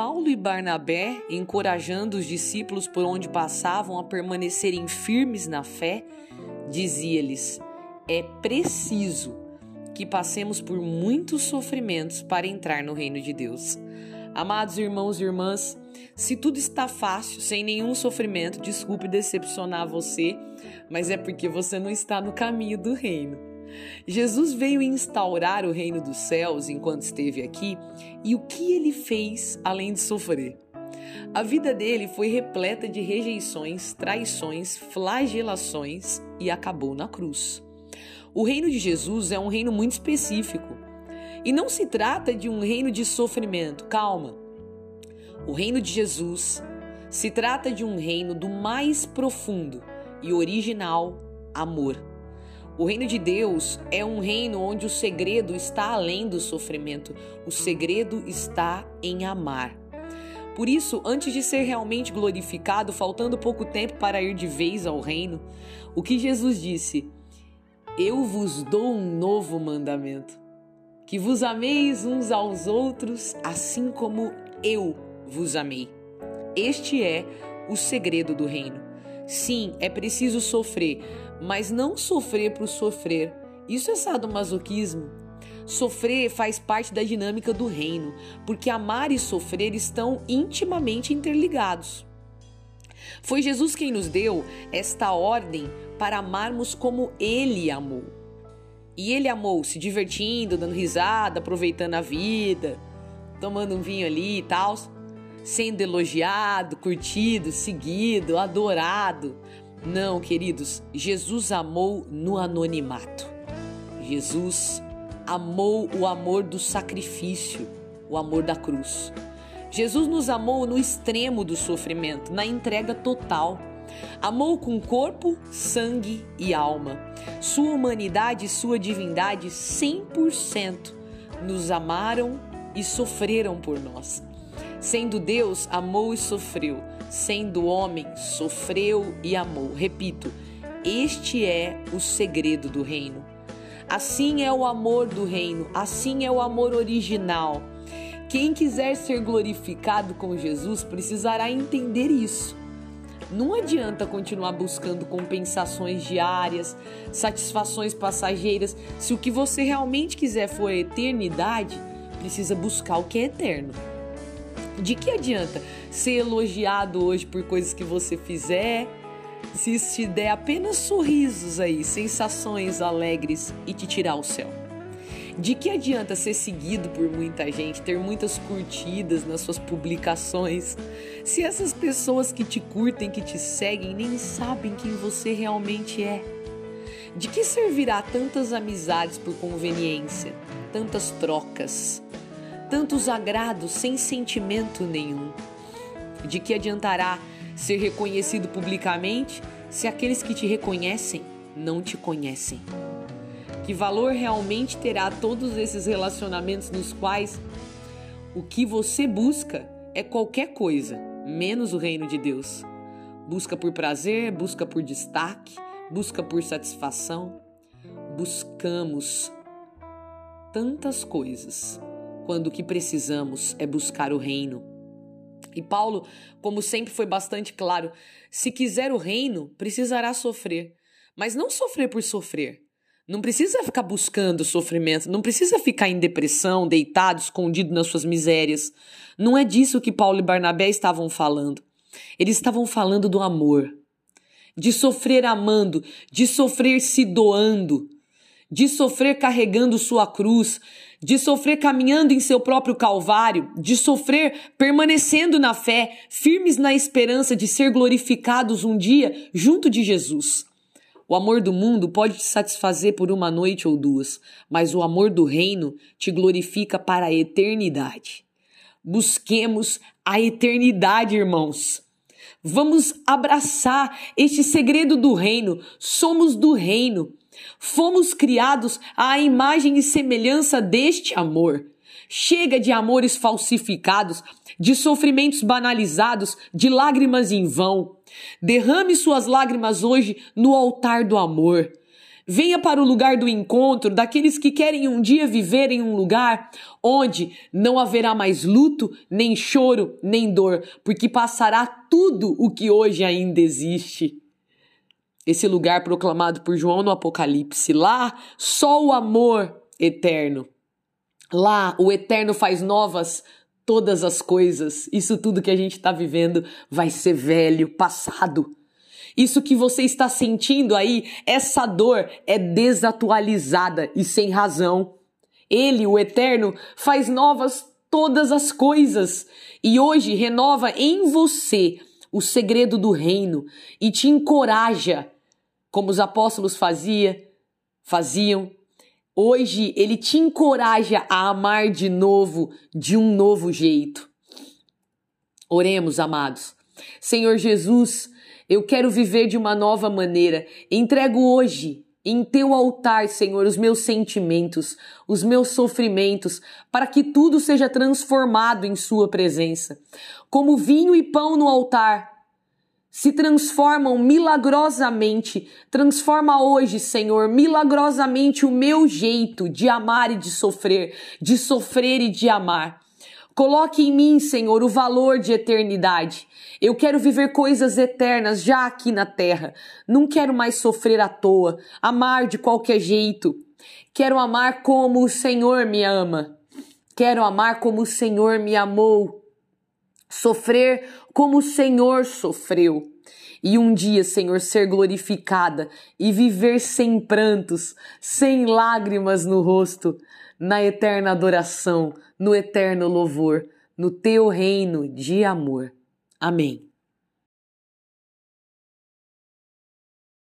Paulo e Barnabé, encorajando os discípulos por onde passavam a permanecerem firmes na fé, dizia-lhes: é preciso que passemos por muitos sofrimentos para entrar no reino de Deus. Amados irmãos e irmãs, se tudo está fácil, sem nenhum sofrimento, desculpe decepcionar você, mas é porque você não está no caminho do reino. Jesus veio instaurar o reino dos céus enquanto esteve aqui, e o que ele fez além de sofrer? A vida dele foi repleta de rejeições, traições, flagelações e acabou na cruz. O reino de Jesus é um reino muito específico. E não se trata de um reino de sofrimento, calma. O reino de Jesus se trata de um reino do mais profundo e original amor. O reino de Deus é um reino onde o segredo está além do sofrimento, o segredo está em amar. Por isso, antes de ser realmente glorificado, faltando pouco tempo para ir de vez ao reino, o que Jesus disse? Eu vos dou um novo mandamento: que vos ameis uns aos outros, assim como eu vos amei. Este é o segredo do reino. Sim, é preciso sofrer, mas não sofrer por sofrer. Isso é sadomasoquismo. Sofrer faz parte da dinâmica do reino, porque amar e sofrer estão intimamente interligados. Foi Jesus quem nos deu esta ordem para amarmos como ele amou. E ele amou se divertindo, dando risada, aproveitando a vida, tomando um vinho ali e tal sendo elogiado, curtido, seguido, adorado. Não, queridos, Jesus amou no anonimato. Jesus amou o amor do sacrifício, o amor da cruz. Jesus nos amou no extremo do sofrimento, na entrega total. Amou com corpo, sangue e alma. Sua humanidade e sua divindade 100% nos amaram e sofreram por nós. Sendo Deus, amou e sofreu. Sendo homem, sofreu e amou. Repito, este é o segredo do reino. Assim é o amor do reino, assim é o amor original. Quem quiser ser glorificado com Jesus precisará entender isso. Não adianta continuar buscando compensações diárias, satisfações passageiras. Se o que você realmente quiser for a eternidade, precisa buscar o que é eterno. De que adianta ser elogiado hoje por coisas que você fizer, se isso te der apenas sorrisos aí, sensações alegres e te tirar o céu? De que adianta ser seguido por muita gente, ter muitas curtidas nas suas publicações, se essas pessoas que te curtem, que te seguem, nem sabem quem você realmente é? De que servirá tantas amizades por conveniência, tantas trocas? Tantos agrados sem sentimento nenhum. De que adiantará ser reconhecido publicamente se aqueles que te reconhecem não te conhecem? Que valor realmente terá todos esses relacionamentos nos quais o que você busca é qualquer coisa, menos o reino de Deus? Busca por prazer, busca por destaque, busca por satisfação. Buscamos tantas coisas quando o que precisamos é buscar o reino. E Paulo, como sempre foi bastante claro, se quiser o reino, precisará sofrer, mas não sofrer por sofrer. Não precisa ficar buscando sofrimento, não precisa ficar em depressão, deitado, escondido nas suas misérias. Não é disso que Paulo e Barnabé estavam falando. Eles estavam falando do amor, de sofrer amando, de sofrer se doando, de sofrer carregando sua cruz, de sofrer caminhando em seu próprio calvário, de sofrer permanecendo na fé, firmes na esperança de ser glorificados um dia junto de Jesus. O amor do mundo pode te satisfazer por uma noite ou duas, mas o amor do reino te glorifica para a eternidade. Busquemos a eternidade, irmãos. Vamos abraçar este segredo do reino. Somos do reino. Fomos criados à imagem e semelhança deste amor. Chega de amores falsificados, de sofrimentos banalizados, de lágrimas em vão. Derrame suas lágrimas hoje no altar do amor. Venha para o lugar do encontro daqueles que querem um dia viver em um lugar onde não haverá mais luto, nem choro, nem dor, porque passará tudo o que hoje ainda existe. Esse lugar proclamado por João no Apocalipse, lá só o amor eterno. Lá o eterno faz novas todas as coisas. Isso tudo que a gente está vivendo vai ser velho, passado. Isso que você está sentindo aí, essa dor é desatualizada e sem razão. Ele, o Eterno, faz novas todas as coisas e hoje renova em você o segredo do reino e te encoraja, como os apóstolos fazia, faziam. Hoje ele te encoraja a amar de novo, de um novo jeito. Oremos, amados. Senhor Jesus, eu quero viver de uma nova maneira. Entrego hoje em teu altar, Senhor, os meus sentimentos, os meus sofrimentos, para que tudo seja transformado em Sua presença. Como vinho e pão no altar, se transformam milagrosamente. Transforma hoje, Senhor, milagrosamente o meu jeito de amar e de sofrer, de sofrer e de amar. Coloque em mim, Senhor, o valor de eternidade. Eu quero viver coisas eternas já aqui na terra. Não quero mais sofrer à toa, amar de qualquer jeito. Quero amar como o Senhor me ama. Quero amar como o Senhor me amou. Sofrer como o Senhor sofreu. E um dia, Senhor, ser glorificada e viver sem prantos, sem lágrimas no rosto, na eterna adoração, no eterno louvor, no teu reino de amor. Amém.